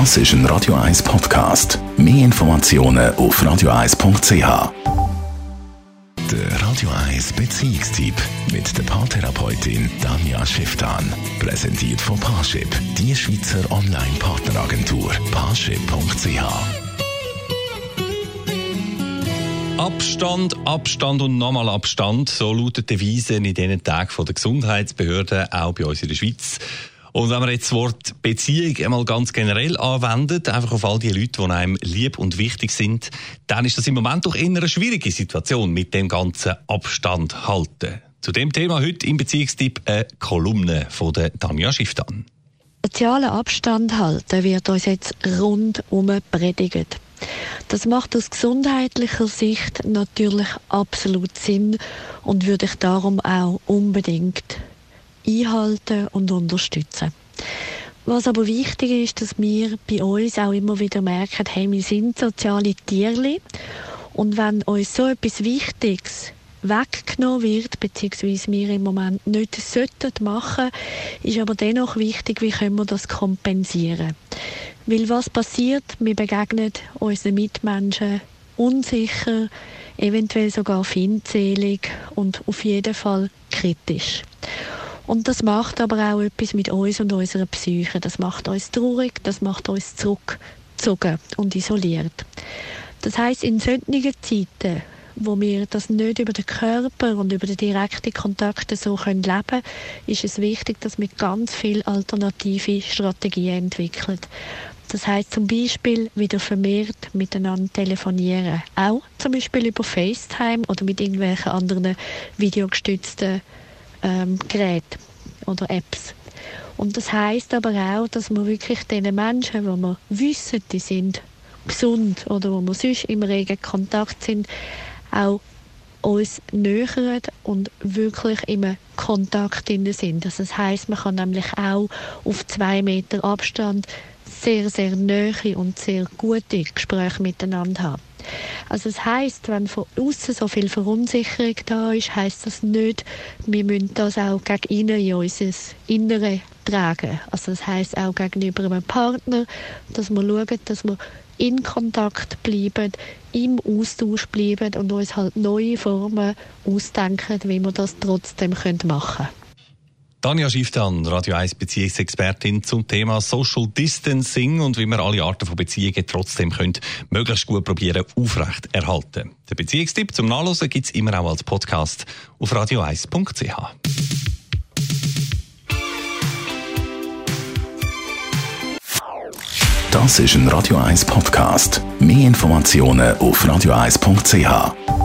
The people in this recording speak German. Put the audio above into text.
Das ist ein Radio 1 Podcast. Mehr Informationen auf radio1.ch. Der Radio 1 Beziehungstyp mit der Paartherapeutin Danja Schifftan. Präsentiert von Paarship, die Schweizer Online-Partneragentur. Paarship.ch. Abstand, Abstand und nochmal Abstand. So lautet die Weise in diesen Tagen der Gesundheitsbehörden, auch bei uns in der Schweiz. Und wenn man jetzt das Wort Beziehung einmal ganz generell anwendet, einfach auf all die Leute, die einem lieb und wichtig sind, dann ist das im Moment doch eher eine schwierige Situation mit dem ganzen Abstand halten. Zu dem Thema heute im Beziehungstipp eine Kolumne von der Tanja Schifftan. Sozialen Abstand halten wird uns jetzt rundum predigt. Das macht aus gesundheitlicher Sicht natürlich absolut Sinn und würde ich darum auch unbedingt einhalten und unterstützen. Was aber wichtig ist, dass wir bei uns auch immer wieder merken, hey, wir sind soziale Tiere und wenn uns so etwas Wichtiges weggenommen wird, beziehungsweise wir im Moment nicht sollten machen, ist aber dennoch wichtig, wie können wir das kompensieren. Weil was passiert? Wir begegnen unseren Mitmenschen unsicher, eventuell sogar feindselig und auf jeden Fall kritisch. Und das macht aber auch etwas mit uns und unserer Psyche. Das macht uns traurig, das macht uns zurückgezogen und isoliert. Das heißt, in solchen Zeiten, wo wir das nicht über den Körper und über die direkten Kontakte so können leben können, ist es wichtig, dass wir ganz viele alternative Strategien entwickeln. Das heißt zum Beispiel wieder vermehrt miteinander telefonieren. Auch zum Beispiel über FaceTime oder mit irgendwelchen anderen videogestützten ähm, Geräte oder Apps. Und das heißt aber auch, dass wir wirklich den Menschen, wo wir wissen, die sind gesund oder wo wir sonst im regen Kontakt sind, auch uns nähern und wirklich im Kontakt sind. Also das heißt, man kann nämlich auch auf zwei Meter Abstand sehr, sehr nahe und sehr gute Gespräche miteinander haben. Also das heißt, wenn von außen so viel Verunsicherung da ist, heißt das nicht, wir müssen das auch gegen innen in unser Innere tragen. Also das heißt auch gegenüber einem Partner, dass wir schauen, dass wir in Kontakt bleiben, im Austausch bleiben und uns halt neue Formen ausdenken, wie wir das trotzdem machen können. Tanja Schifftan, Radio 1 Beziehungsexpertin zum Thema Social Distancing und wie man alle Arten von Beziehungen trotzdem können, möglichst gut probieren aufrecht erhalten. Der Beziehungstipp zum Nachlesen gibt es immer auch als Podcast auf radio1.ch. Das ist ein Radio 1 Podcast. Mehr Informationen auf radio1.ch.